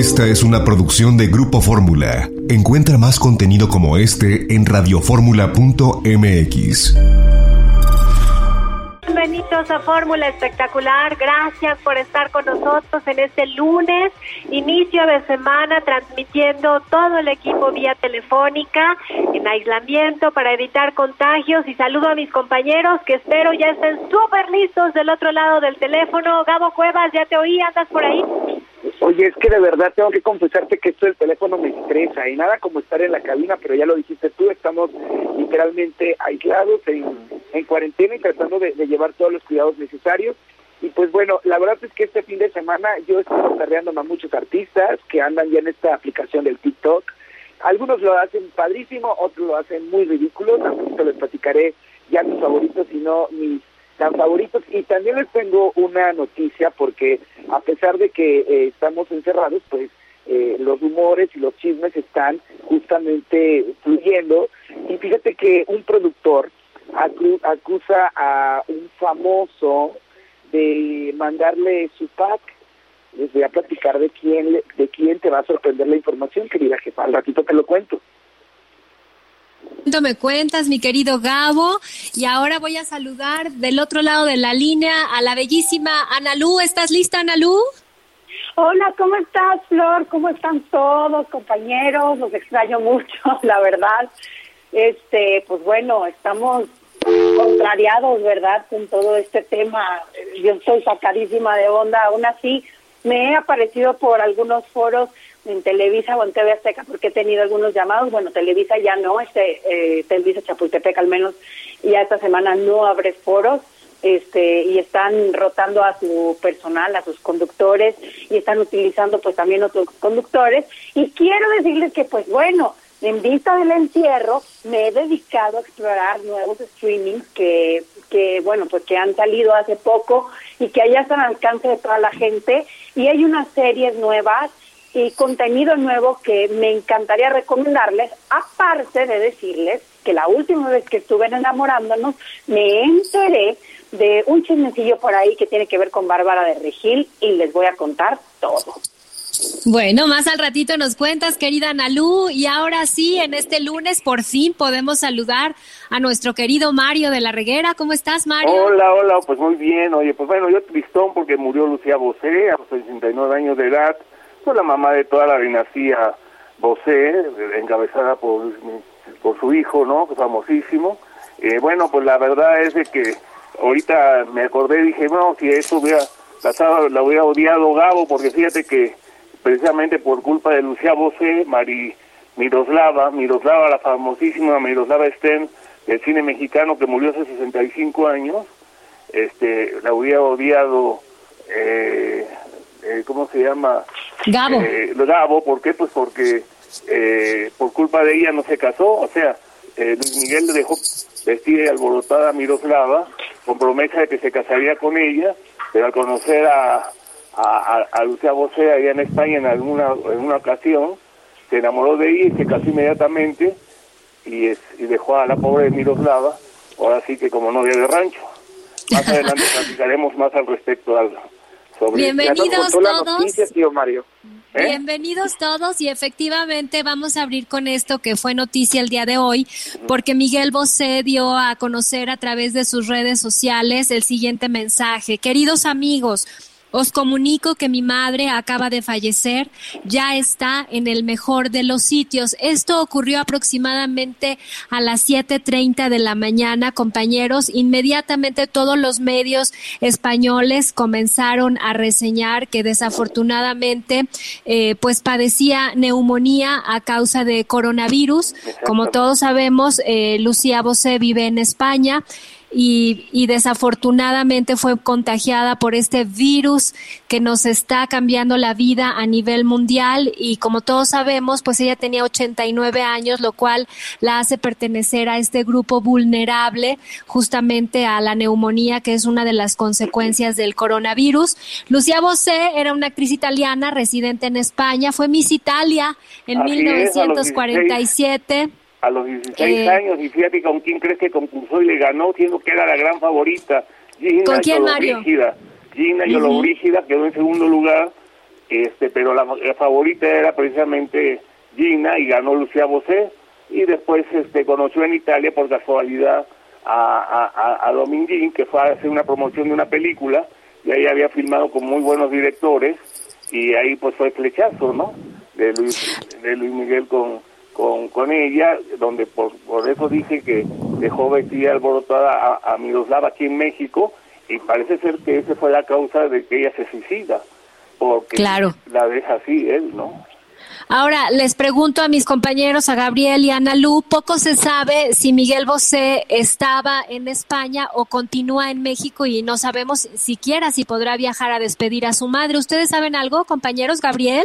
Esta es una producción de Grupo Fórmula. Encuentra más contenido como este en radioformula.mx. Bienvenidos a Fórmula Espectacular. Gracias por estar con nosotros en este lunes, inicio de semana, transmitiendo todo el equipo vía telefónica, en aislamiento para evitar contagios. Y saludo a mis compañeros que espero ya estén súper listos del otro lado del teléfono. Gabo Cuevas, ya te oí, andas por ahí. Oye, es que de verdad tengo que confesarte que esto del teléfono me estresa y nada como estar en la cabina, pero ya lo dijiste tú, estamos literalmente aislados en, en cuarentena y tratando de, llevar todos los cuidados necesarios. Y pues bueno, la verdad es que este fin de semana yo estoy carreando a muchos artistas que andan ya en esta aplicación del TikTok. Algunos lo hacen padrísimo, otros lo hacen muy ridículo, te les platicaré ya mis favoritos y no mis tan favoritos. Y también les tengo una noticia porque a pesar de que eh, estamos encerrados, pues eh, los rumores y los chismes están justamente fluyendo. Y fíjate que un productor acusa a un famoso de mandarle su pack. Les voy a platicar de quién, de quién te va a sorprender la información, querida jefa. Al ratito te lo cuento me cuentas, mi querido Gabo. Y ahora voy a saludar del otro lado de la línea a la bellísima Analú. ¿Estás lista, Analú? Hola, ¿cómo estás, Flor? ¿Cómo están todos, compañeros? Los extraño mucho, la verdad. Este, pues bueno, estamos contrariados, ¿verdad? Con todo este tema. Yo estoy sacadísima de onda. Aún así, me he aparecido por algunos foros en Televisa o en TV Azteca porque he tenido algunos llamados. Bueno, Televisa ya no, este eh, Televisa Chapultepec al menos ya esta semana no abre foros este y están rotando a su personal, a sus conductores y están utilizando pues también otros conductores y quiero decirles que pues bueno, en vista del encierro me he dedicado a explorar nuevos streamings que que bueno, pues que han salido hace poco y que allá están al alcance de toda la gente y hay unas series nuevas y contenido nuevo que me encantaría recomendarles, aparte de decirles que la última vez que estuve enamorándonos me enteré de un chismecillo por ahí que tiene que ver con Bárbara de Regil y les voy a contar todo. Bueno, más al ratito nos cuentas, querida Nalú, y ahora sí, en este lunes por fin podemos saludar a nuestro querido Mario de la Reguera. ¿Cómo estás, Mario? Hola, hola, pues muy bien. Oye, pues bueno, yo tristón porque murió Lucía Bosé a los 69 años de edad fue la mamá de toda la dinastía Bosé, encabezada por, por su hijo, ¿no? Famosísimo. Eh, bueno, pues la verdad es de que ahorita me acordé y dije, no, si eso hubiera, la, la hubiera odiado Gabo, porque fíjate que precisamente por culpa de Lucía Bosé, Mari Miroslava, Miroslava, la famosísima Miroslava Sten del cine mexicano que murió hace 65 años, este, la hubiera odiado eh, eh, ¿cómo se llama? Gabo. Eh, Gabo, ¿por qué? Pues porque eh, por culpa de ella no se casó, o sea, eh, Luis Miguel le dejó vestida y alborotada a Miroslava con promesa de que se casaría con ella, pero al conocer a, a, a Lucía Bosé allá en España en alguna en una ocasión, se enamoró de ella y se casó inmediatamente y, es, y dejó a la pobre Miroslava, ahora sí que como novia de rancho. Más adelante platicaremos más al respecto Bienvenidos todos. Mario. ¿Eh? Bienvenidos todos y efectivamente vamos a abrir con esto que fue noticia el día de hoy porque Miguel Bosé dio a conocer a través de sus redes sociales el siguiente mensaje. Queridos amigos, os comunico que mi madre acaba de fallecer, ya está en el mejor de los sitios. Esto ocurrió aproximadamente a las 7.30 de la mañana, compañeros. Inmediatamente todos los medios españoles comenzaron a reseñar que desafortunadamente eh, pues padecía neumonía a causa de coronavirus. Como todos sabemos, eh, Lucía Bosé vive en España y, y, desafortunadamente fue contagiada por este virus que nos está cambiando la vida a nivel mundial. Y como todos sabemos, pues ella tenía 89 años, lo cual la hace pertenecer a este grupo vulnerable justamente a la neumonía, que es una de las consecuencias del coronavirus. Lucía Bosé era una actriz italiana residente en España, fue Miss Italia en 1947 a los 16 eh, años y fíjate con quién crees que concursó y le ganó, siendo que era la gran favorita, Gina ¿Con quién, Mario? Gina Yolobrígida quedó en segundo lugar este, pero la, favorita era precisamente Gina y ganó Lucía Bosé y después este conoció en Italia por casualidad a, a, a Dominguín que fue a hacer una promoción de una película y ahí había filmado con muy buenos directores y ahí pues fue flechazo, ¿no? De Luis, de Luis Miguel con, con, con ella, donde por, por eso dije que dejó vestida alborotada a, a Miroslava aquí en México y parece ser que esa fue la causa de que ella se suicida, porque claro. la deja así él, ¿no? Ahora, les pregunto a mis compañeros, a Gabriel y a Ana Lu, poco se sabe si Miguel Bosé estaba en España o continúa en México y no sabemos siquiera si podrá viajar a despedir a su madre. ¿Ustedes saben algo, compañeros? Gabriel.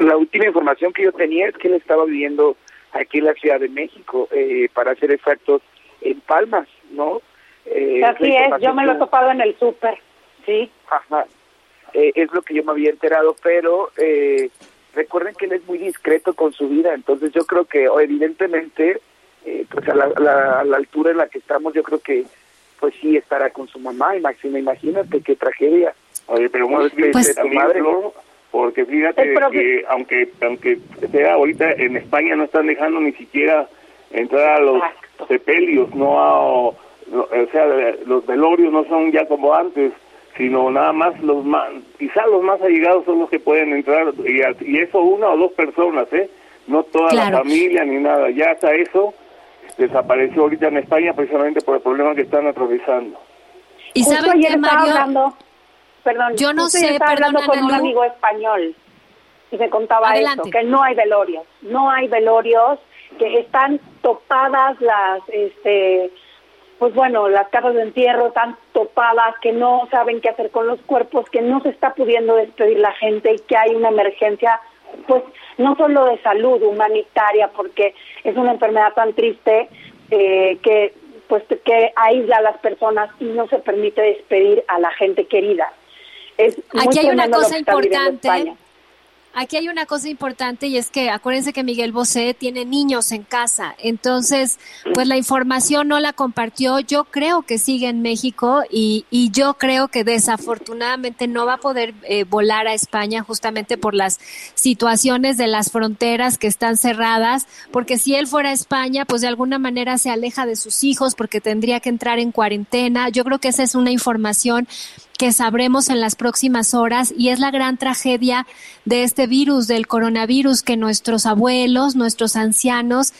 La última información que yo tenía es que él estaba viviendo aquí en la Ciudad de México, eh, para ser exactos, en Palmas, ¿no? Eh, Así es, yo me lo he topado en el súper, sí. Ajá. Eh, es lo que yo me había enterado, pero eh, recuerden que él es muy discreto con su vida, entonces yo creo que evidentemente, eh, pues a la, a la, altura en la que estamos, yo creo que pues sí estará con su mamá, y Máxima, imagínate qué tragedia. Oye, pero muy pues, tu madre, porque fíjate que aunque aunque sea ahorita en España no están dejando ni siquiera entrar a los sepelios, no a, o sea, los velorios no son ya como antes sino nada más los más, quizá los más allegados son los que pueden entrar, y, y eso una o dos personas, ¿eh? No toda la familia ni nada, ya hasta eso desapareció ahorita en España precisamente por el problema que están atravesando. Y saben que Mario, hablando, perdón, yo no sé, estaba hablando con un amigo español y me contaba eso, que no hay velorios, no hay velorios, que están topadas las, este, pues bueno, las casas de entierro están topadas, que no saben qué hacer con los cuerpos, que no se está pudiendo despedir la gente y que hay una emergencia, pues no solo de salud humanitaria, porque es una enfermedad tan triste eh, que pues que aísla a las personas y no se permite despedir a la gente querida. Es Aquí hay una cosa importante. Aquí hay una cosa importante y es que acuérdense que Miguel Bosé tiene niños en casa, entonces pues la información no la compartió, yo creo que sigue en México y, y yo creo que desafortunadamente no va a poder eh, volar a España justamente por las situaciones de las fronteras que están cerradas, porque si él fuera a España pues de alguna manera se aleja de sus hijos porque tendría que entrar en cuarentena, yo creo que esa es una información que sabremos en las próximas horas y es la gran tragedia de este virus, del coronavirus, que nuestros abuelos, nuestros ancianos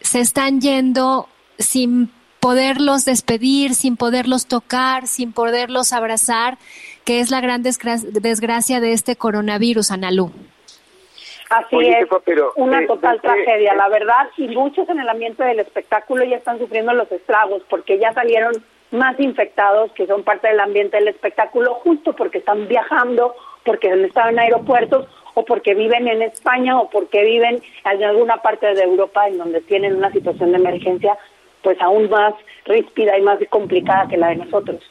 se están yendo sin poderlos despedir, sin poderlos tocar, sin poderlos abrazar, que es la gran desgracia de este coronavirus, Analú. Así es, una total tragedia, la verdad, y muchos en el ambiente del espectáculo ya están sufriendo los estragos porque ya salieron más infectados que son parte del ambiente del espectáculo justo porque están viajando, porque han estado en aeropuertos o porque viven en España o porque viven en alguna parte de Europa en donde tienen una situación de emergencia pues aún más ríspida y más complicada que la de nosotros.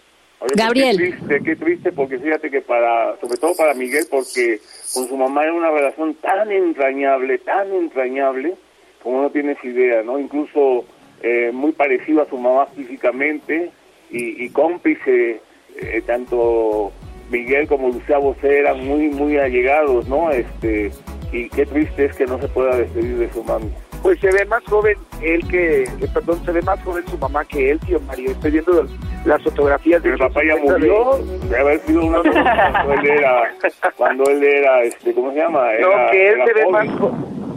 Gabriel. Qué triste, qué triste, porque fíjate que para, sobre todo para Miguel, porque con su mamá era una relación tan entrañable, tan entrañable, como no tienes idea, ¿no? Incluso eh, muy parecido a su mamá físicamente, y, cómplice, eh, tanto Miguel como Lucía Bosé eran muy, muy allegados, ¿no? Este, y qué triste es que no se pueda despedir de su mami. Pues se ve más joven él que, eh, perdón, se ve más joven su mamá que él, tío Mario. Estoy viendo las fotografías de El papá ya murió, debe haber sido una cuando él era, cuando él era, este, ¿cómo se llama? no, que él se ve más,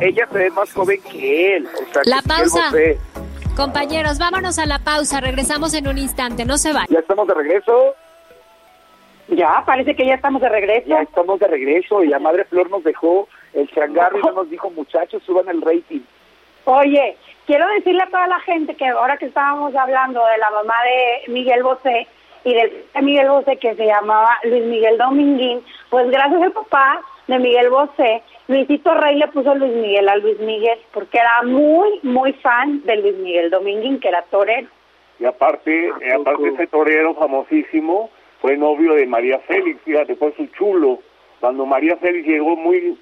ella se ve más joven que él. O sea, la pausa. Compañeros, vámonos a la pausa. Regresamos en un instante. No se vayan. Ya estamos de regreso. Ya, parece que ya estamos de regreso. Ya estamos de regreso y la Madre Flor nos dejó el changarro y no nos dijo, muchachos, suban el rating. Oye, quiero decirle a toda la gente que ahora que estábamos hablando de la mamá de Miguel Bosé y de Miguel Bosé que se llamaba Luis Miguel Dominguín, pues gracias al papá de Miguel Bosé Luisito Rey le puso Luis Miguel a Luis Miguel porque era muy, muy fan de Luis Miguel Dominguín, que era torero. Y aparte, aparte ese torero famosísimo fue novio de María Félix, fíjate, fue su chulo. Cuando María Félix llegó muy,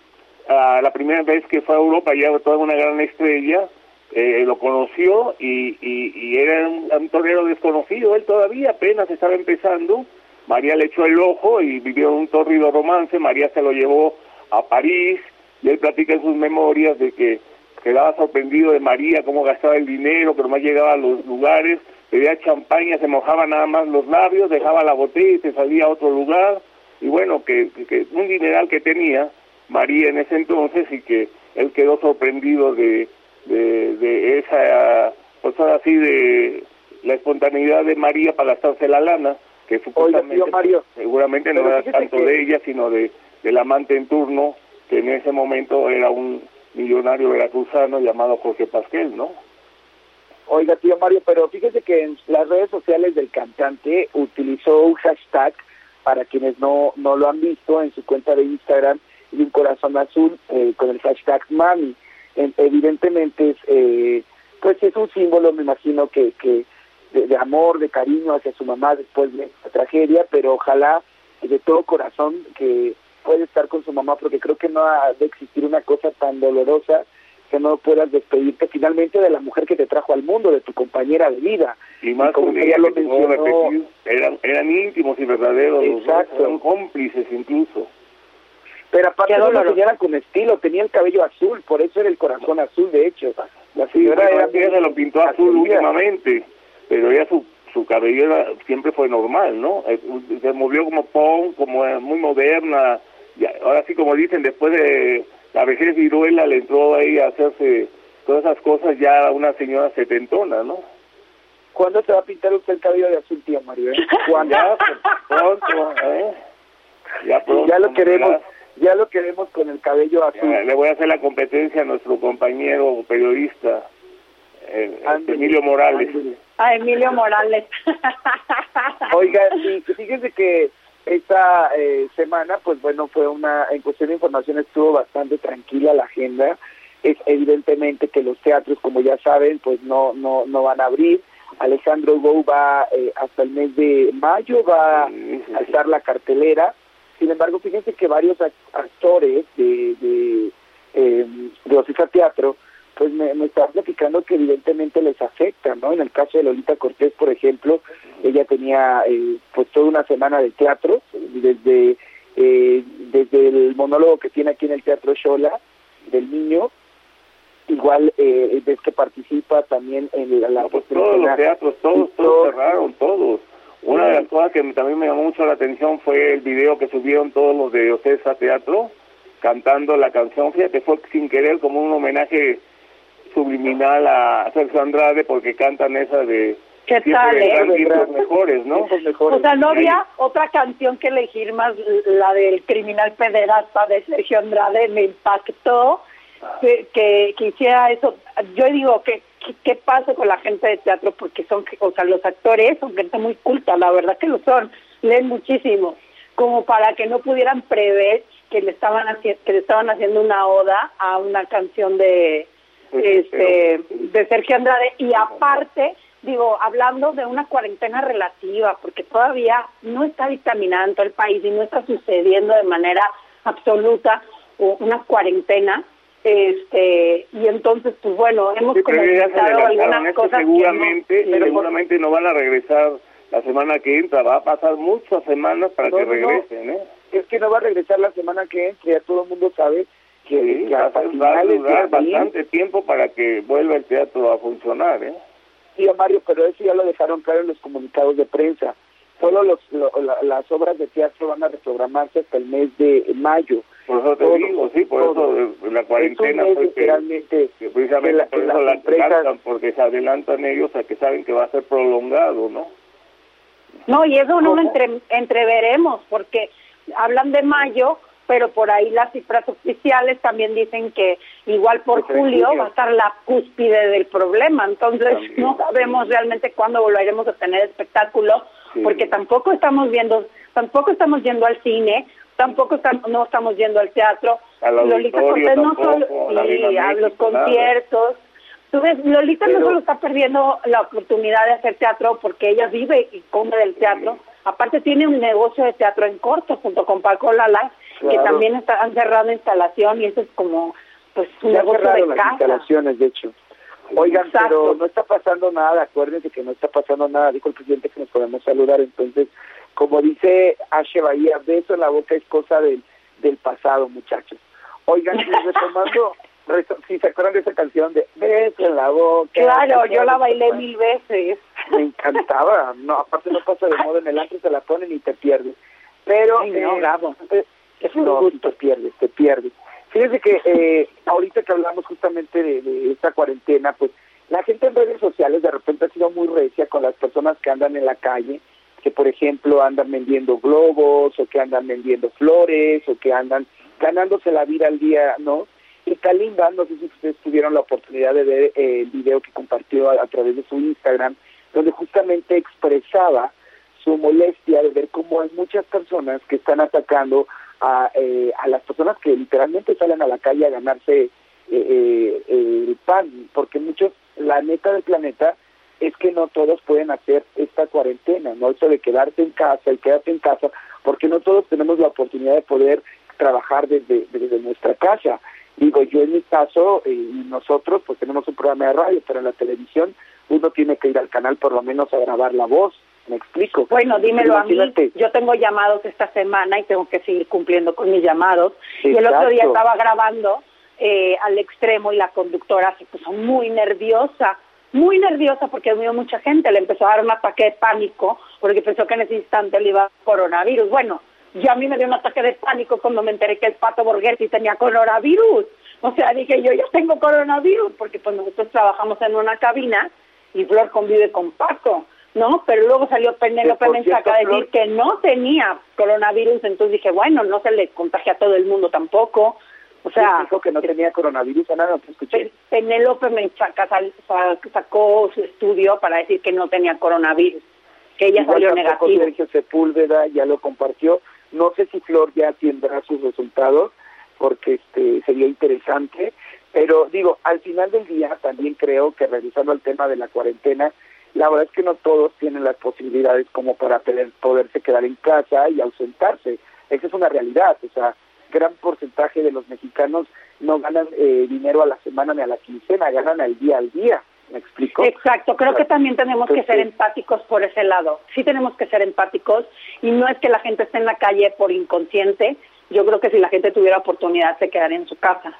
a la primera vez que fue a Europa, ya toda una gran estrella, eh, lo conoció y, y, era un, un, torero desconocido, él todavía apenas estaba empezando María le echó el ojo y vivieron un torrido romance, María se lo llevó a París y él platica en sus memorias de que quedaba sorprendido de María, cómo gastaba el dinero, pero más llegaba a los lugares, pedía champaña, se mojaba nada más los labios, dejaba la botella y se salía a otro lugar, y bueno, que, que un dineral que tenía María en ese entonces y que él quedó sorprendido de, de, de esa, pues así, de la espontaneidad de María para gastarse la lana, que supuestamente, Mario, seguramente no era tanto de ella, sino de del amante en turno, que en ese momento era un millonario veracruzano llamado Jorge Pasquel, ¿no? Oiga, tío Mario, pero fíjese que en las redes sociales del cantante utilizó un hashtag, para quienes no, no lo han visto, en su cuenta de Instagram, y un corazón azul eh, con el hashtag Mami. evidentemente es, eh, pues es un símbolo, me imagino, que, que de, de, amor, de cariño hacia su mamá después de esta tragedia, pero ojalá de todo corazón que puede estar con su mamá, porque creo que no ha de existir una cosa tan dolorosa que no puedas despedirte finalmente de la mujer que te trajo al mundo, de tu compañera de vida. Y más como que ella lo mencionó, eran, eran íntimos y verdaderos, Exacto. eran cómplices incluso. Pero aparte no lo tenía con estilo, tenía el cabello azul, por eso era el corazón azul, de hecho. La señora sí, era ella se lo pintó azul últimamente, pero ella su su cabellera siempre fue normal, ¿no? Se movió como punk, como muy moderna. Y ahora sí, como dicen, después de la vejez viruela le entró ahí a hacerse todas esas cosas ya una señora setentona, ¿no? ¿Cuándo te va a pintar usted el cabello de azul, tío Mario? ¿eh? ¿Cuándo? Ya, pronto, ¿eh? Ya pronto. Ya lo queremos. Ya lo queremos con el cabello azul. Ya, le voy a hacer la competencia a nuestro compañero periodista, eh, Emilio Morales. A Emilio Morales. Oiga, y fíjense que esta eh, semana, pues bueno, fue una, en cuestión de información estuvo bastante tranquila la agenda. Es evidentemente que los teatros, como ya saben, pues no, no, no van a abrir. Alejandro Gou va eh, hasta el mes de mayo, va a estar la cartelera. Sin embargo, fíjense que varios actores de, de, eh, de Teatro, pues me, me están platicando que evidentemente les afecta, ¿no? En el caso de Lolita Cortés, por ejemplo, ella tenía eh, pues toda una semana de teatro, desde eh, desde el monólogo que tiene aquí en el Teatro Shola, del niño, igual eh, que participa también en la... No, pues todos los teatros, todos, todos cerraron, todos. Una de las cosas que también me llamó mucho la atención fue el video que subieron todos los de Ocesa Teatro, cantando la canción, fíjate, fue sin querer como un homenaje subliminal a Sergio Andrade porque cantan esa de ¿Qué tal, eh? mejores, ¿no? Mejores. O sea, no había otra canción que elegir más la del criminal pederasta de Sergio Andrade, me impactó que, que, que hiciera eso. Yo digo que ¿qué pasa con la gente de teatro? Porque son, o sea, los actores son gente muy culta, la verdad que lo son, leen muchísimo, como para que no pudieran prever que le estaban haciendo, que le estaban haciendo una oda a una canción de este de Sergio Andrade y aparte digo hablando de una cuarentena relativa porque todavía no está todo el país y no está sucediendo de manera absoluta una cuarentena este y entonces pues bueno hemos sí, comentado algunas cosas seguramente que no, seguramente no van a regresar la semana que entra va a pasar muchas semanas para no, que regresen. ¿eh? es que no va a regresar la semana que entra ya todo el mundo sabe que, va, a durar bastante tiempo para que vuelva el teatro a funcionar ¿eh? Sí, Mario, pero eso ya lo dejaron claro en los comunicados de prensa. Solo los, lo, la, las obras de teatro van a reprogramarse hasta el mes de mayo. por eso te Todo, digo sí por todo. eso la cuarentena es un fue que, literalmente que precisamente que la- por eso las la empresas- cantan porque se adelantan ellos a que saben que va a ser prolongado ¿no? No, y eso no lo entre, entreveremos, porque hablan de mayo, pero por ahí las cifras oficiales también dicen que igual por julio va a estar la cúspide del problema. Entonces, También. no sabemos realmente cuándo volveremos a tener espectáculo, Sí. porque tampoco estamos viendo, tampoco estamos yendo al cine, tampoco estamos, no estamos yendo al teatro. Lolita Cortés no solo, a sí, los conciertos. Tú ves, Lolita Pero- no solo está perdiendo la oportunidad de hacer teatro porque ella vive y come del teatro, aparte tiene un negocio de teatro en corto junto con Paco Lala, que también está, han cerrado instalación y eso es como pues un negocio de las casa. instalaciones, de hecho. Oigan, Exacto. pero no está pasando nada, acuérdense que no está pasando nada, dijo el presidente que nos podemos saludar, entonces, como dice Ashe Bahía, beso en la boca es cosa del, del pasado, muchachos. Oigan, y retomando, si se acuerdan de esa canción de beso en la boca. Claro, yo la bailé mil veces. Me encantaba, no, aparte no pasa de moda en el antro, se la ponen y te pierdes. Pero, Ay, no, eh, eh, Es un no, gusto. te pierdes, te pierdes. Fíjense que eh, ahorita que hablamos justamente de, de esta cuarentena, pues la gente en redes sociales de repente ha sido muy recia con las personas que andan en la calle, que por ejemplo andan vendiendo globos o que andan vendiendo flores o que andan ganándose la vida al día, ¿no? Y Kalimba, no sé si ustedes tuvieron la oportunidad de ver eh, el video que compartió a, a través de su Instagram, donde justamente expresaba su molestia de ver cómo hay muchas personas que están atacando a, eh, a las personas que literalmente salen a la calle a ganarse eh, eh, el pan, porque muchos, la neta del planeta es que no todos pueden hacer esta cuarentena, ¿no? Eso de quedarte en casa y quedarte en casa, porque no todos tenemos la oportunidad de poder trabajar desde, desde nuestra casa. Digo, yo en mi caso, eh, nosotros, pues tenemos un programa de radio, pero en la televisión uno tiene que ir al canal por lo menos a grabar la voz, ¿me explico? Bueno, dímelo a mí. Yo tengo llamados esta semana y tengo que seguir cumpliendo con mis llamados. Y el otro día Exacto. estaba grabando eh, al extremo y la conductora se puso muy nerviosa, muy nerviosa porque vio mucha gente. Le empezó a dar un ataque de pánico porque pensó que en ese instante le iba coronavirus. Bueno, yo a mí me dio un ataque de pánico cuando me enteré que el pato Borghetti tenía coronavirus. O sea, dije yo ya tengo coronavirus porque pues nosotros trabajamos en una cabina y Flor convive con Paco, ¿no? Pero luego salió Penélope Menchaca a decir que no tenía coronavirus, entonces dije, bueno, no se le contagia a todo el mundo tampoco. O sea, dijo que no tenía coronavirus, Ana, no te escuché. Pe- Penélope Menchaca sal- sa- sacó su estudio para decir que no tenía coronavirus, que ella Igual salió negativo. Sergio Sepúlveda ya lo compartió. No sé si Flor ya tendrá sus resultados, porque este sería interesante. Pero digo, al final del día también creo que regresando al tema de la cuarentena, la verdad es que no todos tienen las posibilidades como para poder, poderse quedar en casa y ausentarse. Esa es una realidad. O sea, gran porcentaje de los mexicanos no ganan eh, dinero a la semana ni a la quincena, ganan al día al día. ¿Me explico? Exacto, creo que también tenemos que ser empáticos por ese lado. Sí tenemos que ser empáticos y no es que la gente esté en la calle por inconsciente. Yo creo que si la gente tuviera oportunidad se quedaría en su casa,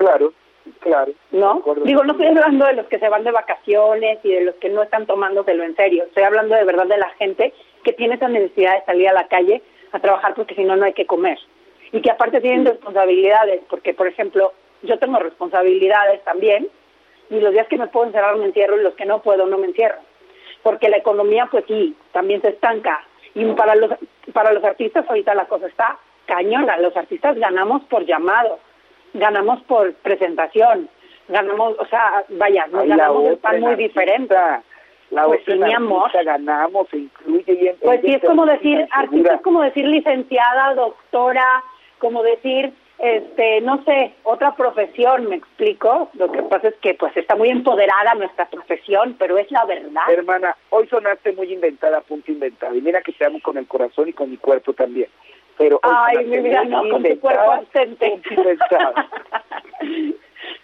Claro, claro. ¿no? Digo, no estoy hablando de los que se van de vacaciones y de los que no están tomándoselo en serio. Estoy hablando de verdad de la gente que tiene esa necesidad de salir a la calle a trabajar porque si no, no hay que comer. Y que aparte tienen responsabilidades, porque, por ejemplo, yo tengo responsabilidades también y los días que me puedo encerrar me encierro y los que no puedo no me encierro. Porque la economía, pues sí, también se estanca. Y para los, para los artistas ahorita la cosa está cañona. Los artistas ganamos por llamado, ganamos por presentación, ganamos, o sea, vaya, nos Ay, ganamos el pan muy en diferente. artista, La Pues otra sí, mi amor. ganamos, se incluye. y en- Pues sí, es como decir, artista es como decir licenciada, doctora, como decir, este, no sé, otra profesión, ¿me explico? Lo que pasa es que pues está muy empoderada nuestra profesión, pero es la verdad. Hermana, hoy sonaste muy inventada, punto inventada. Y mira que te amo con el corazón y con mi cuerpo también. Pero Ay, mi vida, no, con tu inventada, cuerpo ausente.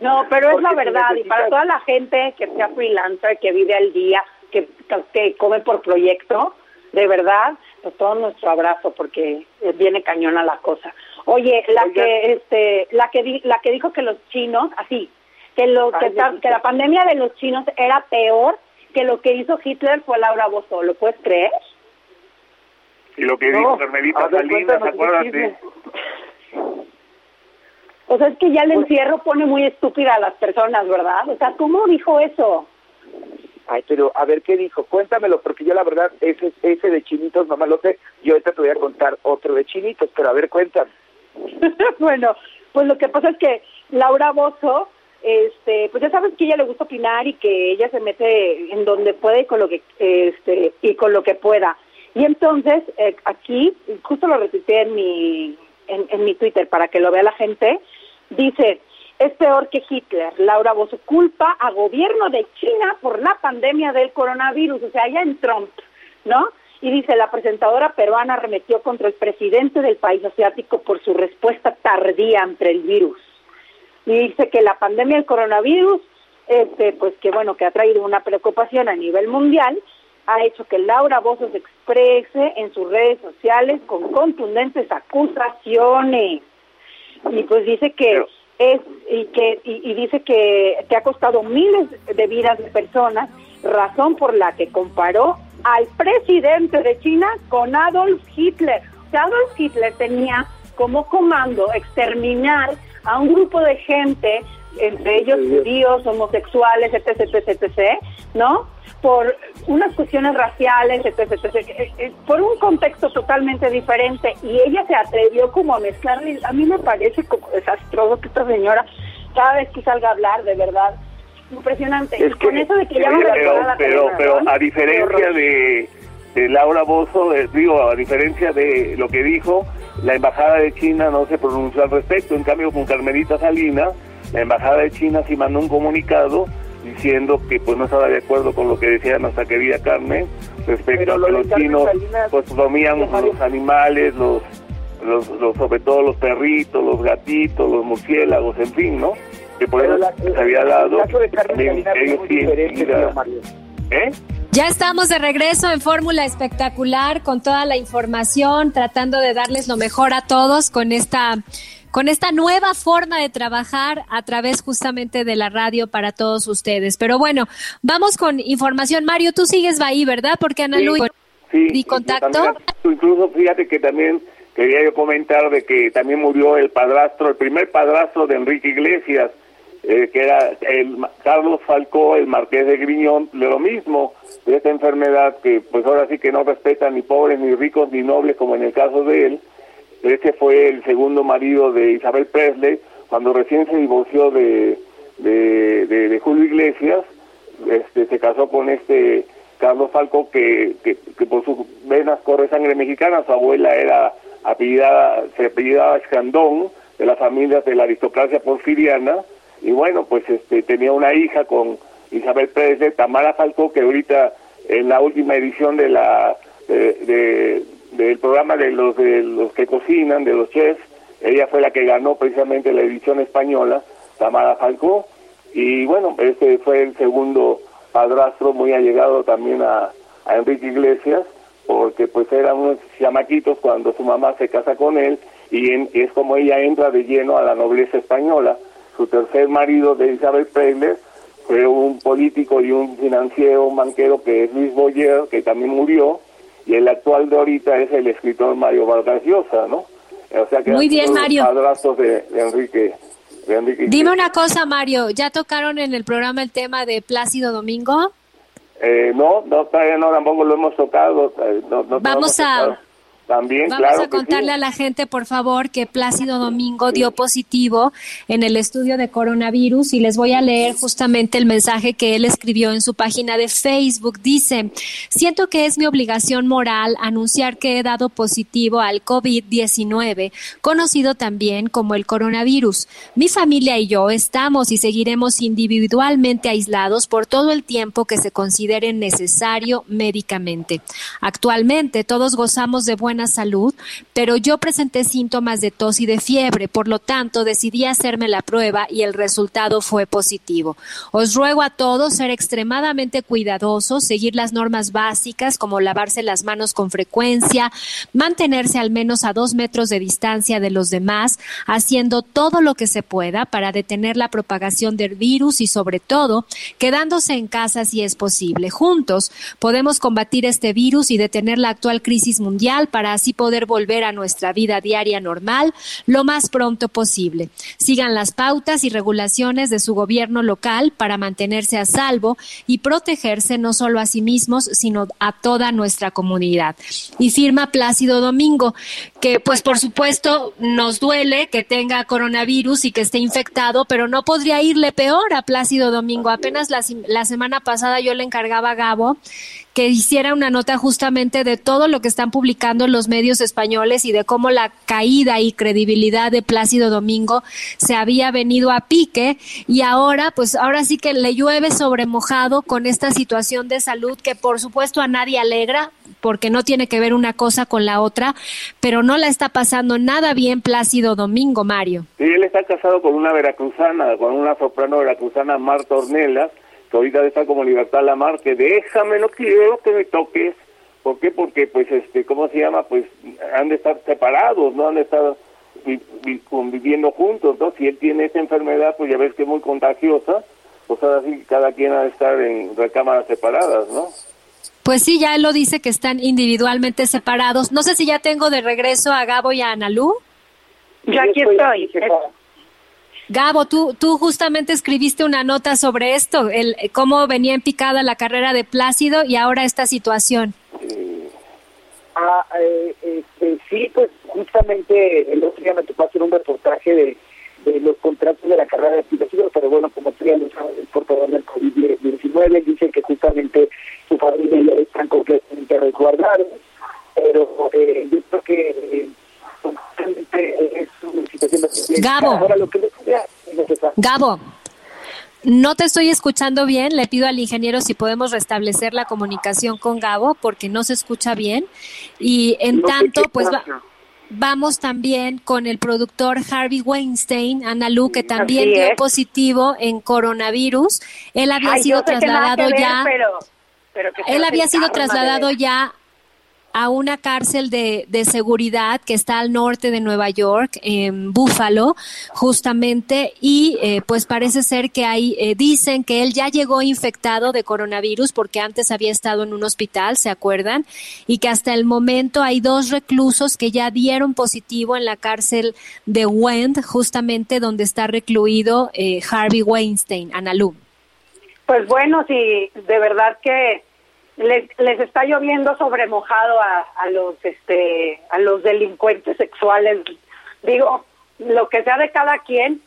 no, pero es la verdad, y para toda la gente que sea freelancer, que vive al día, que, que come por proyecto, de verdad, pues todo nuestro abrazo, porque eh, viene cañona la cosa. Oye, la Oigan. que, este, la que, di- la que dijo que los chinos, así, que lo que, Ay, que la pandemia de los chinos era peor que lo que hizo Hitler fue Laura Bozo, ¿lo puedes creer? Y lo que No, dijo Carmelita Salinas, acuérdate. O sea, es que ya el Pues- encierro pone muy estúpida a las personas, ¿verdad? O sea, ¿cómo dijo eso? Ay, pero a ver qué dijo. Cuéntamelo, porque yo la verdad, ese, ese de chinitos me lo sé. Yo ahorita te voy a contar otro de chinitos, pero a ver, cuéntame. bueno, pues lo que pasa es que Laura Bozo, este, pues ya sabes que a ella le gusta opinar y que ella se mete en donde puede y con lo que, este, y con lo que pueda. Y entonces eh, aquí, justo lo retuiteé en mi, en, mi Twitter para que lo vea la gente, dice es peor que Hitler. Laura Bozo culpa a gobierno de China por la pandemia del coronavirus, o sea, ya en Trump, ¿no? Y dice, la presentadora peruana arremetió contra el presidente del país asiático por su respuesta tardía ante el virus. Y dice que la pandemia del coronavirus, este, pues que bueno, que ha traído una preocupación a nivel mundial ha hecho que Laura Bozo se exprese en sus redes sociales con contundentes acusaciones. Y pues dice que es y que y, dice que, que ha costado miles de vidas de personas, razón por la que comparó al presidente de China con Adolf Hitler. Adolf Hitler tenía como comando exterminar a un grupo de gente, entre ellos judíos, homosexuales, etc, etc, etc, ¿no? Por unas cuestiones raciales, etc, etc, eh, eh, por un contexto totalmente diferente. Y ella se atrevió como a mezclar. A mí me parece como desastroso que esta señora, cada vez que salga a hablar, de verdad, impresionante. Es que, con eso de que ya pero, pero, pero a diferencia de, de Laura Bozo, eh, digo, a diferencia de lo que dijo, la embajada de China no se pronunció al respecto. En cambio, con Carmelita Salina, la embajada de China sí mandó un comunicado diciendo que pues no estaba de acuerdo con lo que decía nuestra querida Carmen respecto a que los chinos pues comían los animales, los, los, los, sobre todo los perritos, los gatitos, los murciélagos, en fin, ¿no? Que por eso se había dado ¿Eh? Ya estamos de regreso en Fórmula Espectacular con toda la información, tratando de darles lo mejor a todos con esta con esta nueva forma de trabajar a través justamente de la radio para todos ustedes. Pero bueno, vamos con información. Mario, tú sigues ahí, ¿verdad? Porque Ana Luis, sí, contacto? incluso fíjate que también quería yo comentar de que también murió el padrastro, el primer padrastro de Enrique Iglesias, eh, que era el Carlos Falcó, el marqués de Griñón, de lo mismo, de esta enfermedad que pues ahora sí que no respeta ni pobres, ni ricos, ni nobles, como en el caso de él, ese fue el segundo marido de Isabel Presley, cuando recién se divorció de, de, Julio Iglesias, este, se casó con este Carlos Falco, que, que, por sus venas corre sangre mexicana, su abuela era apellidada, se apellidaba Escandón, de las familias de la aristocracia porfiriana, y bueno, pues este tenía una hija con Isabel Presley, Tamara Falco, que ahorita en la última edición de la de, del programa de los, de los que cocinan, de los chefs. Ella fue la que ganó precisamente la edición española, Tamara Falcó. Y bueno, este fue el segundo padrastro muy allegado también a, Enrique Iglesias, porque pues eran unos chamaquitos cuando su mamá se casa con él y, es como ella entra de lleno a la nobleza española. Su tercer marido de Isabel Preller fue un político y un financiero, un banquero que es Luis Boyer, que también murió, y el actual de ahorita es el escritor Mario Vargas Llosa, ¿no? O sea que Muy bien, Mario. De, de, Enrique, de Enrique. Dime una cosa, Mario, ¿ya tocaron en el programa el tema de Plácido Domingo? Eh, no, no, todavía no, tampoco lo hemos tocado. Eh, Vamos a... También, Vamos a contarle a la gente, por favor, que Plácido Domingo dio positivo en el estudio de coronavirus y les voy a leer justamente el mensaje que él escribió en su página de Facebook. Dice, siento que es mi obligación moral anunciar que he dado positivo al COVID-19, conocido también como el coronavirus. Mi familia y yo estamos y seguiremos individualmente aislados por todo el tiempo que se considere necesario médicamente. Actualmente todos gozamos de buena salud, pero yo presenté síntomas de tos y de fiebre, por lo tanto decidí hacerme la prueba y el resultado fue positivo. Os ruego a todos ser extremadamente cuidadosos, seguir las normas básicas como lavarse las manos con frecuencia, mantenerse al menos a dos metros de distancia de los demás, haciendo todo lo que se pueda para detener la propagación del virus y sobre todo quedándose en casa si es posible. Juntos podemos combatir este virus y detener la actual crisis mundial para así poder volver a nuestra vida diaria normal lo más pronto posible. Sigan las pautas y regulaciones de su gobierno local para mantenerse a salvo y protegerse no solo a sí mismos, sino a toda nuestra comunidad. Y firma Plácido Domingo, que pues por supuesto nos duele que tenga coronavirus y que esté infectado, pero no podría irle peor a Plácido Domingo. Apenas la, la semana pasada yo le encargaba a Gabo que hiciera una nota justamente de todo lo que están publicando los medios españoles y de cómo la caída y credibilidad de Plácido Domingo se había venido a pique y ahora, pues ahora sí que le llueve sobre mojado con esta situación de salud que por supuesto a nadie alegra porque no tiene que ver una cosa con la otra, pero no la está pasando nada bien Plácido Domingo, Mario. Sí, él está casado con una veracruzana, con una soprano veracruzana, Marta Ornelas, ahorita está como Libertad la mar, que déjame, no quiero que me toques. ¿Por qué? Porque, pues, este, ¿cómo se llama? Pues han de estar separados, no han de estar conviviendo juntos, ¿no? Si él tiene esa enfermedad, pues ya ves que es muy contagiosa, pues ahora sí cada quien ha de estar en recámaras separadas, ¿no? Pues sí, ya él lo dice que están individualmente separados. No sé si ya tengo de regreso a Gabo y a Analú. Yo aquí estoy. Gabo, tú, tú justamente escribiste una nota sobre esto, el cómo venía en picada la carrera de Plácido y ahora esta situación. Ah, eh, este, sí, pues justamente el otro día me tocó hacer un reportaje de, los contratos de la carrera de Plácido, pero bueno, como tú ya lo sabes, el portador del COVID-19 dice que justamente su familia ya están completamente resguardados, pero eh, yo creo que... Gabo, Gabo, no te estoy escuchando bien. Le pido al ingeniero si podemos restablecer la comunicación con Gabo porque no se escucha bien. Y en tanto, pues vamos también con el productor Harvey Weinstein, Ana Lu, que también dio positivo en coronavirus. Él había sido trasladado ya. él había sido trasladado ya a una cárcel de, de, seguridad que está al norte de Nueva York, en Buffalo, justamente, y eh, pues parece ser que ahí eh, dicen que él ya llegó infectado de coronavirus porque antes había estado en un hospital, ¿se acuerdan? Y que hasta el momento hay dos reclusos que ya dieron positivo en la cárcel de Wend, justamente donde está recluido eh, Harvey Weinstein, Analu. Pues bueno, sí, de verdad que les, está lloviendo sobre mojado a, a los este a los delincuentes sexuales. Digo lo que sea de cada quien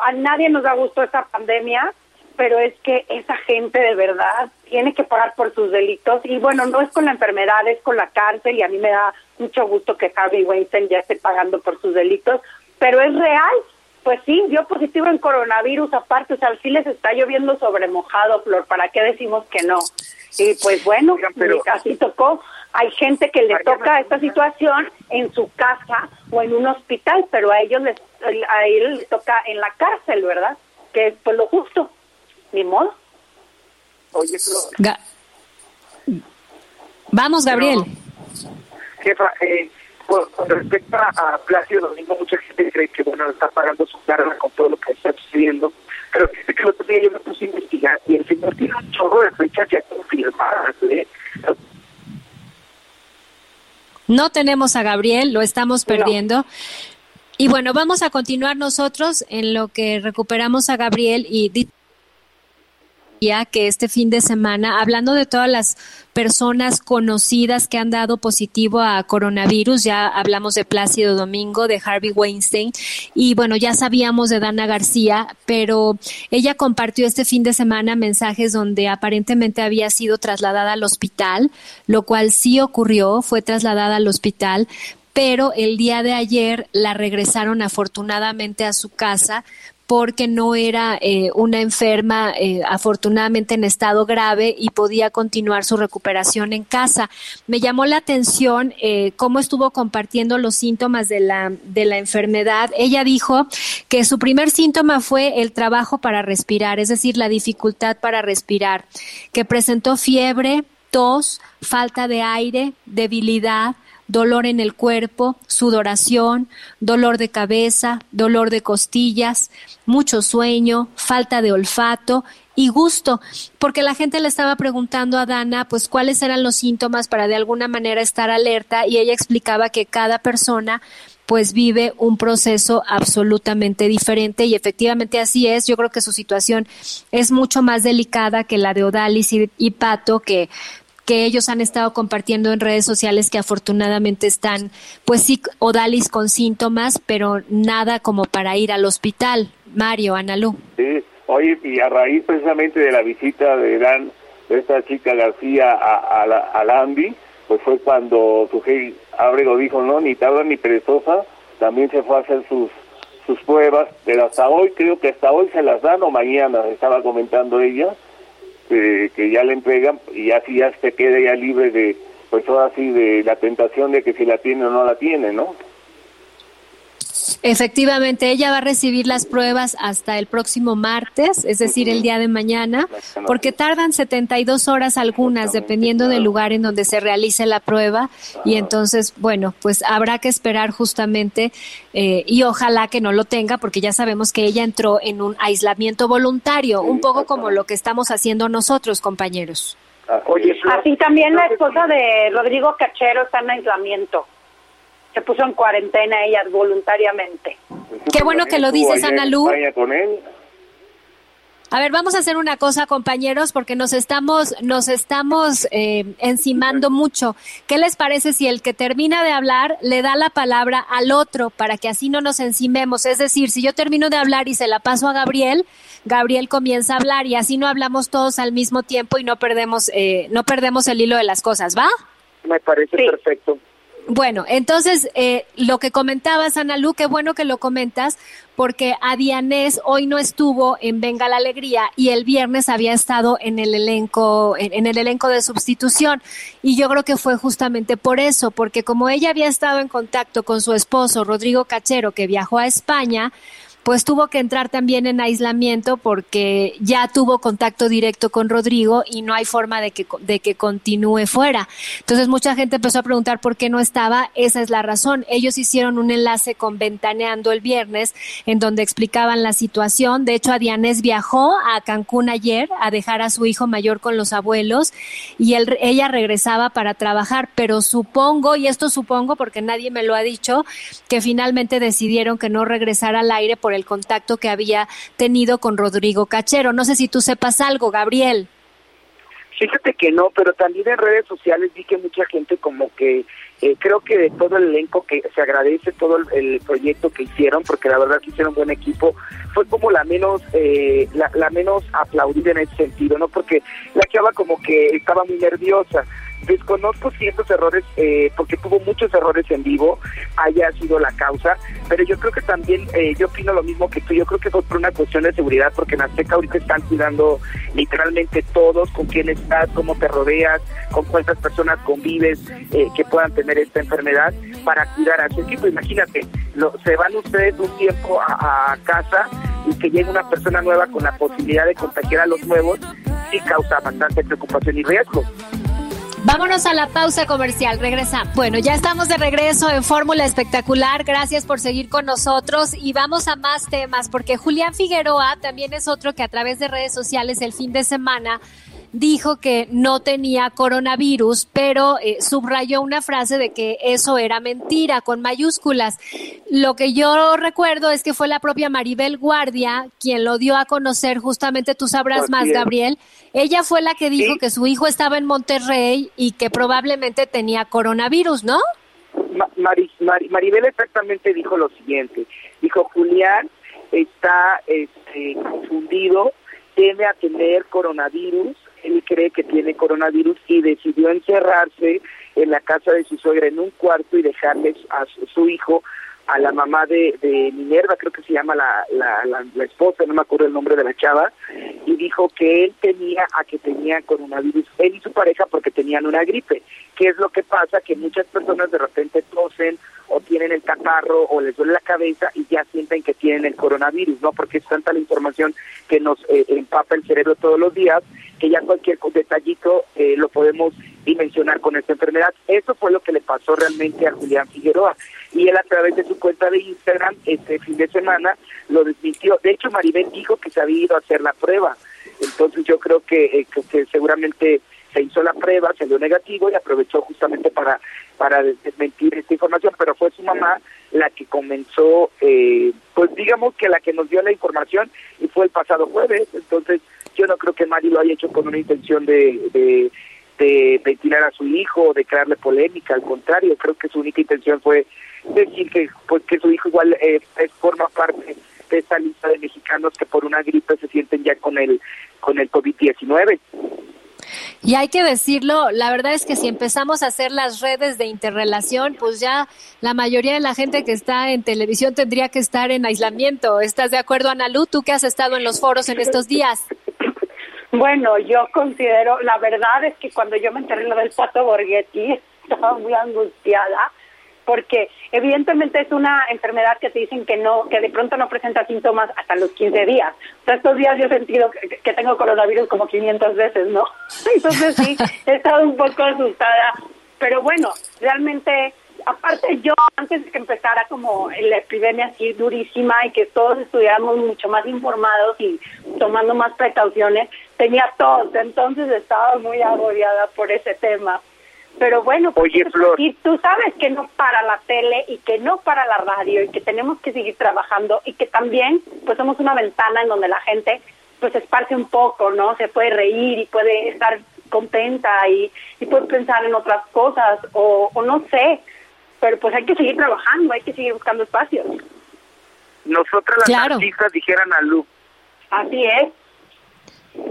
a nadie nos da gusto esta pandemia pero es que esa gente de verdad tiene que pagar por sus delitos. Y bueno no es con la enfermedad es con la cárcel y a mí me da mucho gusto que Harvey Weinstein ya esté pagando por sus delitos pero es real. Pues sí, dio positivo en coronavirus aparte, o sea, sí les está lloviendo sobre mojado, Flor, ¿para qué decimos que no? Y pues bueno, así tocó. Hay gente que le toca esta situación en su casa o en un hospital, pero a ellos les, a él les toca en la cárcel, ¿verdad? Que es pues lo justo, ni modo. Oye, Vamos, Gabriel. Jefa, eh, con respecto a Plácido Domingo, mucha gente cree que bueno está pagando su carga con todo lo que está sucediendo, pero que el otro día yo me puse a investigar y el señor tiene un chorro de fechas ya confirmadas. ¿eh? No tenemos a Gabriel, lo estamos perdiendo. Y bueno, vamos a continuar nosotros en lo que recuperamos a Gabriel y que este fin de semana, hablando de todas las personas conocidas que han dado positivo a coronavirus, ya hablamos de Plácido Domingo, de Harvey Weinstein, y bueno, ya sabíamos de Dana García, pero ella compartió este fin de semana mensajes donde aparentemente había sido trasladada al hospital, lo cual sí ocurrió, fue trasladada al hospital, pero el día de ayer la regresaron afortunadamente a su casa porque no era eh, una enferma eh, afortunadamente en estado grave y podía continuar su recuperación en casa. Me llamó la atención eh, cómo estuvo compartiendo los síntomas de la, de la enfermedad. Ella dijo que su primer síntoma fue el trabajo para respirar, es decir, la dificultad para respirar, que presentó fiebre, tos, falta de aire, debilidad, dolor en el cuerpo, sudoración, dolor de cabeza, dolor de costillas, mucho sueño, falta de olfato y gusto, porque la gente le estaba preguntando a Dana, pues cuáles eran los síntomas para de alguna manera estar alerta y ella explicaba que cada persona pues vive un proceso absolutamente diferente y efectivamente así es. Yo creo que su situación es mucho más delicada que la de Odalis y, y Pato, que que ellos han estado compartiendo en redes sociales que afortunadamente están, pues sí, Odalis con síntomas, pero nada como para ir al hospital. Mario, Analú. Sí, oye, y a raíz precisamente de la visita de Dan, de esta chica García a, a, Landy, pues fue cuando Sujei Abrego dijo, no, ni tarda ni perezosa, también se fue a hacer sus sus pruebas, pero hasta hoy, creo que hasta hoy se las dan o mañana, estaba comentando ella, que ya le entregan y así ya se quede ya libre de, pues ahora sí, de la tentación de que si la tiene o no la tiene, ¿no? Efectivamente, ella va a recibir las pruebas hasta el próximo martes, es decir, el día de mañana, porque tardan 72 horas algunas, dependiendo del lugar en donde se realice la prueba. Y entonces, bueno, pues habrá que esperar justamente eh, y ojalá que no lo tenga, porque ya sabemos que ella entró en un aislamiento voluntario, un poco como lo que estamos haciendo nosotros, compañeros. Oye, así también la esposa de Rodrigo Cachero está en aislamiento se puso en cuarentena ella voluntariamente. Qué bueno que lo dices, Ana Lu. A ver, vamos a hacer una cosa, compañeros, porque nos estamos, nos estamos eh, encimando mucho. ¿Qué les parece si el que termina de hablar le da la palabra al otro para que así no nos encimemos? Es decir, si yo termino de hablar y se la paso a Gabriel, Gabriel comienza a hablar y así no hablamos todos al mismo tiempo y no perdemos, eh, no perdemos el hilo de las cosas, ¿va? Me parece perfecto. Bueno, entonces, eh, lo que comentabas, Ana Lu, qué bueno que lo comentas, porque Adianés hoy no estuvo en Venga la Alegría y el viernes había estado en el elenco, en, el elenco de sustitución. Y yo creo que fue justamente por eso, porque como ella había estado en contacto con su esposo, Rodrigo Cachero, que viajó a España, pues tuvo que entrar también en aislamiento porque ya tuvo contacto directo con Rodrigo y no hay forma de que, de que continúe fuera. Entonces mucha gente empezó a preguntar por qué no estaba. Esa es la razón. Ellos hicieron un enlace con Ventaneando el viernes en donde explicaban la situación. De hecho, Adianés viajó a Cancún ayer a dejar a su hijo mayor con los abuelos y ella regresaba para trabajar, pero supongo, y esto supongo porque nadie me lo ha dicho, que finalmente decidieron que no regresara al aire por el contacto que había tenido con Rodrigo Cachero. No sé si tú sepas algo, Gabriel. Fíjate que no, pero también en redes sociales vi que mucha gente como que eh, creo que de todo el elenco que se agradece todo el, proyecto que hicieron porque la verdad que hicieron buen equipo fue como la menos eh, la, la, menos aplaudida en ese sentido no porque la chava como que estaba muy nerviosa Desconozco si estos errores, eh, porque tuvo muchos errores en vivo, haya sido la causa, pero yo creo que también, eh, yo opino lo mismo que tú, yo creo que fue por una cuestión de seguridad, porque en Azteca ahorita están cuidando literalmente todos, con quién estás, cómo te rodeas, con cuántas personas convives eh, que puedan tener esta enfermedad, para cuidar a su equipo. Imagínate, lo, se van ustedes un tiempo a, a casa y que llegue una persona nueva con la posibilidad de contagiar a los nuevos, sí causa bastante preocupación y riesgo. Vámonos a la pausa comercial, regresa. Bueno, ya estamos de regreso en Fórmula Espectacular. Gracias por seguir con nosotros y vamos a más temas porque Julián Figueroa también es otro que a través de redes sociales el fin de semana dijo que no tenía coronavirus, pero eh, subrayó una frase de que eso era mentira, con mayúsculas. Lo que yo recuerdo es que fue la propia Maribel Guardia quien lo dio a conocer, justamente tú sabrás más, Gabriel. Ella fue la que dijo que su hijo estaba en Monterrey y que probablemente tenía coronavirus, ¿no? Maribel exactamente dijo lo siguiente, dijo Julián está este, confundido, tiene a tener coronavirus él cree que tiene coronavirus y decidió encerrarse en la casa de su suegra en un cuarto y dejarle a su, hijo a la mamá de, Minerva, creo que se llama la, la, la, esposa, no me acuerdo el nombre de la chava, y dijo que él tenía a que tenía coronavirus, él y su pareja porque tenían una gripe. ¿Qué es lo que pasa? Que muchas personas de repente tosen o tienen el catarro o les duele la cabeza y ya sienten que tienen el coronavirus, ¿no? Porque es tanta la información que nos eh, empapa el cerebro todos los días que ya cualquier detallito eh, lo podemos dimensionar con esta enfermedad. Eso fue lo que le pasó realmente a Julián Figueroa. Y él a través de su cuenta de Instagram este fin de semana lo desmintió. De hecho, Maribel dijo que se había ido a hacer la prueba. Entonces yo creo que, eh, que, seguramente se hizo la prueba, salió negativo y aprovechó justamente para para desmentir esta información, pero fue su mamá la que comenzó, eh, pues digamos que la que nos dio la información y fue el pasado jueves, entonces yo no creo que Mari lo haya hecho con una intención de, de, de ventilar a su hijo o de crearle polémica, al contrario, creo que su única intención fue decir que pues que su hijo igual eh, forma parte de esa lista de mexicanos que por una gripe se sienten ya con el con el COVID-19. Y hay que decirlo, la verdad es que si empezamos a hacer las redes de interrelación, pues ya la mayoría de la gente que está en televisión tendría que estar en aislamiento. ¿Estás de acuerdo, Analu? Tú que has estado en los foros en estos días. Bueno, yo considero, la verdad es que cuando yo me enteré lo del Pato Borghetti, estaba muy angustiada porque evidentemente es una enfermedad que te dicen que no, que de pronto no presenta síntomas hasta los 15 días. O sea, estos días yo he sentido que, tengo coronavirus como 500 veces, ¿no? Entonces sí, he estado un poco asustada, pero bueno, realmente aparte yo antes de que empezara como la epidemia así durísima y que todos estuviéramos mucho más informados y tomando más precauciones, tenía tos, entonces estaba muy agobiada por ese tema. Pero bueno, pues y tú sabes que no para la tele y que no para la radio y que tenemos que seguir trabajando y que también pues somos una ventana en donde la gente pues esparce un poco, ¿no? Se puede reír y puede estar contenta y, y puede pensar en otras cosas o, o no sé, pero pues hay que seguir trabajando, hay que seguir buscando espacios. Nosotras las artistas dijeran a Lu. Así es.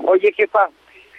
Oye, jefa,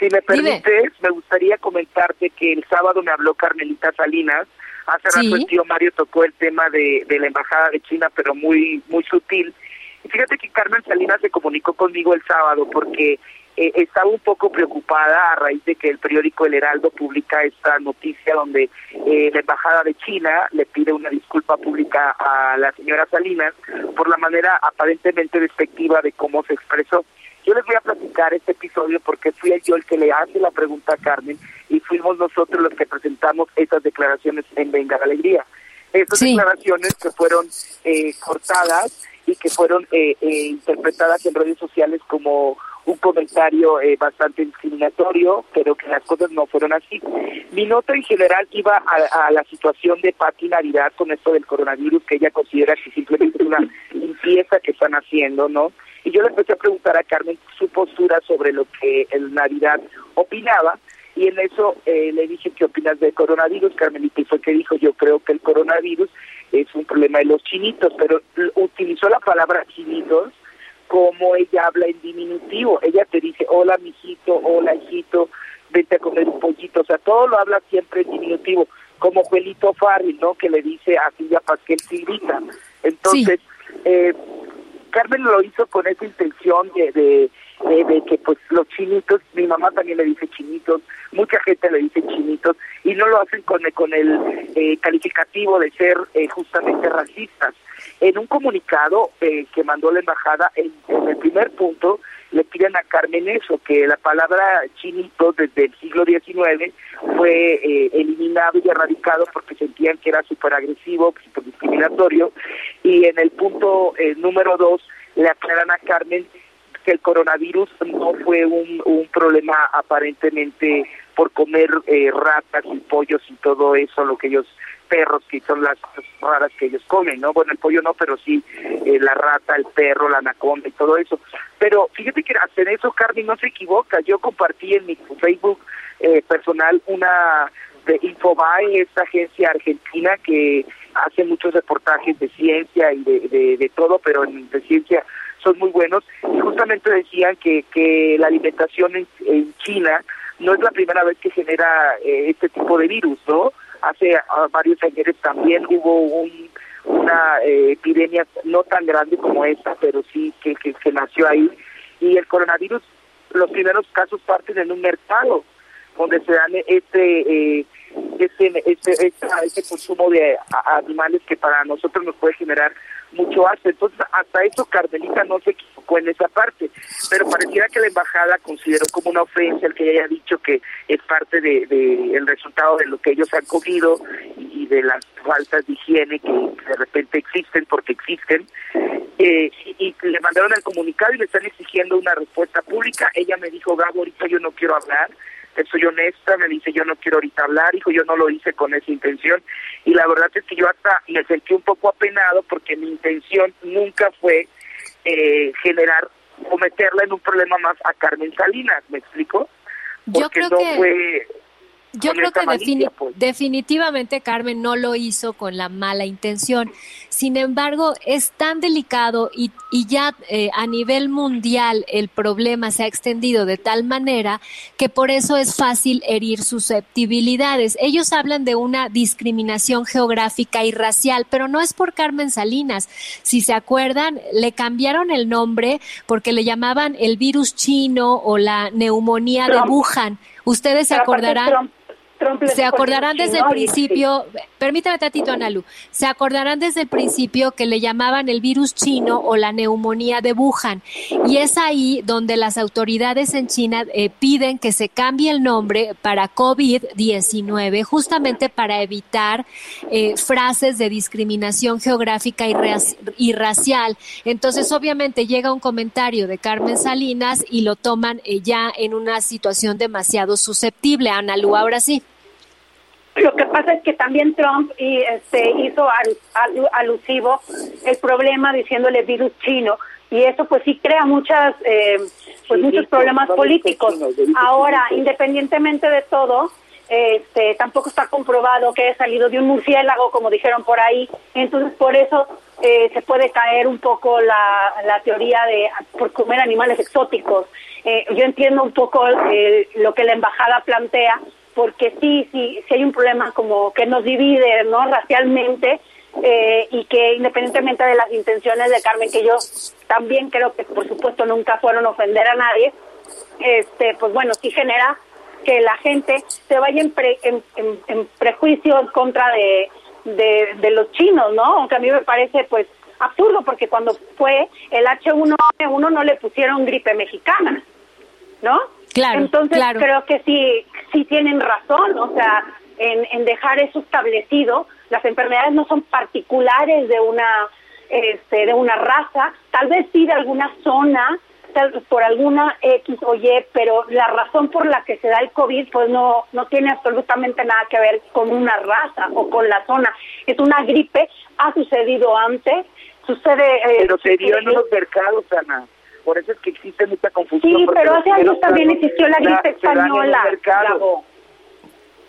si me permites, me gustaría comentarte que el sábado me habló Carmelita Salinas. Hace rato el tío Mario tocó el tema de, de la embajada de China, pero muy muy sutil. Y fíjate que Carmen Salinas se comunicó conmigo el sábado porque eh, estaba un poco preocupada a raíz de que el periódico El Heraldo publica esta noticia donde eh, la embajada de China le pide una disculpa pública a la señora Salinas por la manera aparentemente despectiva de cómo se expresó. Yo les voy a platicar este episodio porque fui yo el que le hace la pregunta a Carmen y fuimos nosotros los que presentamos esas declaraciones en Venga la Alegría. Esas declaraciones que fueron eh, cortadas y que fueron eh, eh, interpretadas en redes sociales como un comentario eh, bastante discriminatorio, pero que las cosas no fueron así. Mi nota en general iba a, a la situación de Pati Navidad con esto del coronavirus, que ella considera que simplemente una limpieza que están haciendo, ¿no? Y yo le empecé a preguntar a Carmen su postura sobre lo que el Navidad opinaba, y en eso eh, le dije, ¿qué opinas del coronavirus, Carmelita? Y fue que dijo, yo creo que el coronavirus es un problema de los chinitos, pero utilizó la palabra chinitos como ella habla en diminutivo. Ella te dice, hola, mijito, hola, hijito, vente a comer un pollito. O sea, todo lo habla siempre en diminutivo, como Juelito Farri, ¿no? Que le dice así ya Pasquel Silvita. Entonces, eh, Carmen lo hizo con esa intención de, de, de, que pues los chinitos, mi mamá también le dice chinitos, mucha gente le dice chinitos, y no lo hacen con, con el eh, calificativo de ser eh, justamente racistas. En un comunicado eh, que mandó la embajada, en, el primer punto, le piden a Carmen eso, que la palabra chinito desde el siglo XIX fue eh, eliminado y erradicado porque sentían que era súper agresivo, súper discriminatorio. Y en el punto eh, número dos le aclaran a Carmen que el coronavirus no fue un, un problema aparentemente por comer eh, ratas y pollos y todo eso, lo que ellos perros, que son las cosas raras que ellos comen, ¿no? Bueno, el pollo no, pero sí eh, la rata, el perro, la anaconda y todo eso. Pero fíjate que hacer eso, Carmen, no se equivoca. Yo compartí en mi Facebook eh, personal una de Infobae, esta agencia argentina que hace muchos reportajes de ciencia y de, de, todo, pero en, de ciencia son muy buenos. Y justamente decían que, que la alimentación en, en China no es la primera vez que genera eh, este tipo de virus, ¿no? Hace ah, varios años también hubo un, una eh, epidemia no tan grande como esta, pero sí que, que, nació ahí. Y el coronavirus, los primeros casos parten en un mercado donde se dan este eh, este, este, este, consumo de animales que para nosotros nos puede generar mucho asco. Entonces, hasta eso Carmelita no se equivocó en esa parte, pero pareciera que la embajada consideró como una ofensa el que haya dicho que es parte de, el resultado de lo que ellos han comido y, de las faltas de higiene que de repente existen porque existen. Eh, y, le mandaron el comunicado y le están exigiendo una respuesta pública. Ella me dijo, Gabo, ahorita yo no quiero hablar soy honesta, me dice yo no quiero ahorita hablar, hijo, yo no lo hice con esa intención y la verdad es que yo hasta me sentí un poco apenado porque mi intención nunca fue eh, generar o meterla en un problema más a Carmen Salinas, ¿me explico? Porque yo creo no que... fue yo creo que pues. definitivamente Carmen no lo hizo con la mala intención. Sin embargo, es tan delicado y, y ya eh, a nivel mundial el problema se ha extendido de tal manera que por eso es fácil herir susceptibilidades. Ellos hablan de una discriminación geográfica y racial, pero no es por Carmen Salinas. Si se acuerdan, le cambiaron el nombre porque le llamaban el virus chino o la neumonía de Wuhan. Ustedes se acordarán. Trump se acordarán desde el principio, permítame tantito, Analu, se acordarán desde el principio que le llamaban el virus chino o la neumonía de Wuhan. Y es ahí donde las autoridades en China eh, piden que se cambie el nombre para COVID-19, justamente para evitar eh, frases de discriminación geográfica y, y racial. Entonces, obviamente, llega un comentario de Carmen Salinas y lo toman eh, ya en una situación demasiado susceptible. Analu, ahora sí. Lo que pasa es que también Trump y, este, hizo al- al- alusivo el problema diciéndole virus chino y eso pues sí crea muchas eh, pues Sí, muchos problemas políticos. chino, Ahora, chino. independientemente de todo, este, tampoco está comprobado que haya salido de un murciélago, como dijeron por ahí. Entonces, por eso eh, se puede caer un poco la, la teoría de por comer animales exóticos. Eh, yo entiendo un poco eh, lo que la embajada plantea, porque sí, sí, sí hay un problema como que nos divide, ¿no? Racialmente eh, y que independientemente de las intenciones de Carmen, que yo también creo que por supuesto nunca fueron ofender a nadie, este, pues bueno, sí genera que la gente se vaya en, pre- en prejuicio en contra de, de, de los chinos, ¿no? Aunque a mí me parece pues absurdo porque cuando fue el H1N1 no le pusieron gripe mexicana, ¿no? Claro, Entonces claro. creo que sí, sí tienen razón, o sea, en, en dejar eso establecido, las enfermedades no son particulares de una, este, de una raza, tal vez sí de alguna zona, tal- por alguna X o Y, pero la razón por la que se da el COVID pues no, no tiene absolutamente nada que ver con una raza o con la zona. Es una gripe, ha sucedido antes, sucede... eh, Pero se dio en los mercados, Ana. Por eso es que existe mucha confusión. Sí, pero hace años también existió la gripe española.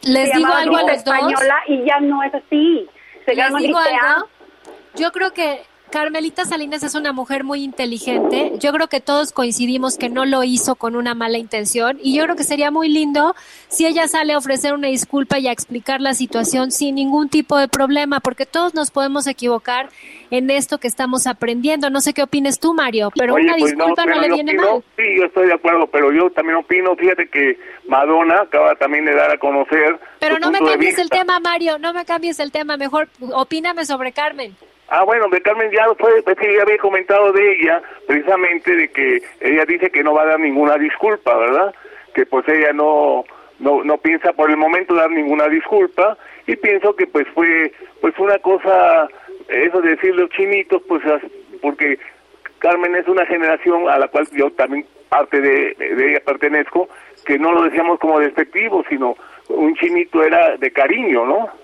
Les se digo algo a los dos. española y ya no es así. Se Les llama digo gripe A. algo. Yo creo que Carmelita Salinas es una mujer muy inteligente. Yo creo que todos coincidimos que no lo hizo con una mala intención y yo creo que sería muy lindo si ella sale a ofrecer una disculpa y a explicar la situación sin ningún tipo de problema, porque todos nos podemos equivocar en esto que estamos aprendiendo. No sé qué opines tú, Mario, pero Oye, una pues disculpa no, le viene opino- mal. Sí, yo estoy de acuerdo, pero yo también opino, fíjate que Madonna acaba también de dar a conocer Pero no me cambies el tema, Mario, no me cambies el tema, mejor opíname sobre Carmen. Ah, bueno, de Carmen lo fue, es que ya había comentado de ella, precisamente de que ella dice que no va a dar ninguna disculpa, ¿verdad? Que pues ella no, no, no piensa por el momento dar ninguna disculpa y pienso que pues fue, pues una cosa, eso de decir los chinitos, pues porque Carmen es una generación a la cual yo también parte de, de ella pertenezco, que no lo decíamos como despectivo, sino un chinito era de cariño, ¿no?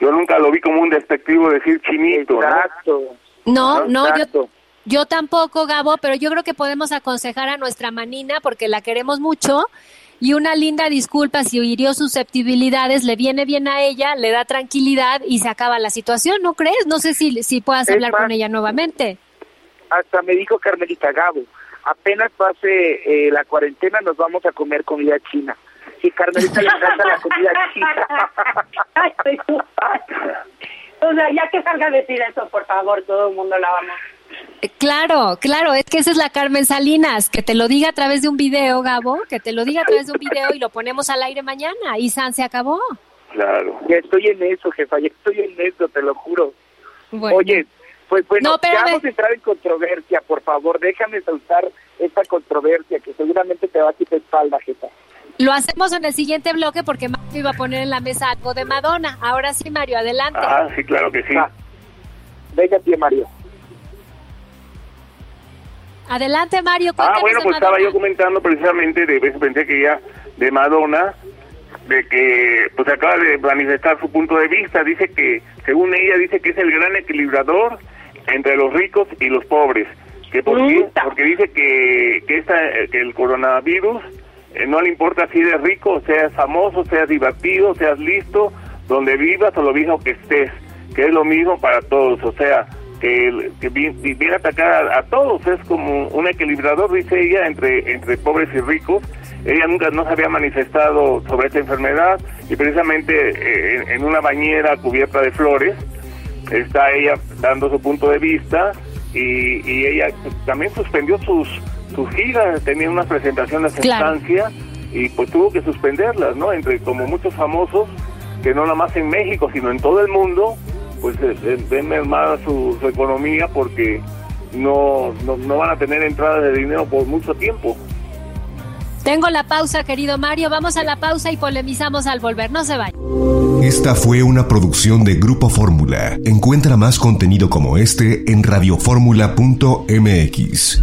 Yo nunca lo vi como un despectivo decir chinito, ¿no? Exacto. No, no, yo, Exacto. yo tampoco, Gabo, pero yo creo que podemos aconsejar a nuestra manina porque la queremos mucho y una linda disculpa si hirió susceptibilidades, le viene bien a ella, le da tranquilidad y se acaba la situación, ¿no crees? No sé si, si puedas Es hablar más- con ella nuevamente. Hasta me dijo Carmelita Gabo, apenas pase eh, la cuarentena nos vamos a comer comida china. Y Carmelita le encanta la comida china. Ay, soy O sea, ya que salga a decir eso, por favor, todo el mundo la vamos. Eh, Claro, claro, es que esa es la Carmen Salinas, que te lo diga a través de un video, Gabo, que te lo diga a través de un video y lo ponemos al aire mañana y San se acabó. Claro. Ya estoy en eso, jefa, ya estoy en eso, te lo juro. Bueno. Oye, pues bueno, No, ya vamos a entrar en controversia, por favor, déjame soltar esta controversia que seguramente te va a quitar espalda, jefa. Lo hacemos en el siguiente bloque porque Mario iba a poner en la mesa algo de Madonna. Ahora sí, Mario, adelante. Ah, sí, claro que sí. Va. Venga, tío Mario. Adelante, Mario. Ah, bueno, pues estaba yo comentando precisamente de veces pensé que ya de Madonna, de que pues acaba de manifestar su punto de vista, dice que, según ella, dice que es el gran equilibrador entre los ricos y los pobres. que por qué? Porque dice que, que, esta, que el coronavirus eh, no le importa si eres rico, seas famoso, seas divertido, seas listo, donde vivas o lo mismo que estés, que es lo mismo para todos, o sea, que, que vi- vi- viene a atacar a, todos, es como un equilibrador, dice ella, entre, entre pobres y ricos. Ella nunca no se había manifestado sobre esta enfermedad y precisamente eh, en, una bañera cubierta de flores está ella dando su punto de vista y, ella también suspendió sus sus giras, tenía unas presentaciones en Claro. Francia y pues tuvo que suspenderlas, ¿no? Entre como muchos famosos, que no nada más en México, sino en todo el mundo, pues eh, eh, ven mermada su, su economía porque no, no, no van a tener entrada de dinero por mucho tiempo. Tengo la pausa, querido Mario. Vamos a la pausa y polemizamos al volver. No se vayan. Esta fue una producción de Grupo Fórmula. Encuentra más contenido como este en radioformula.mx.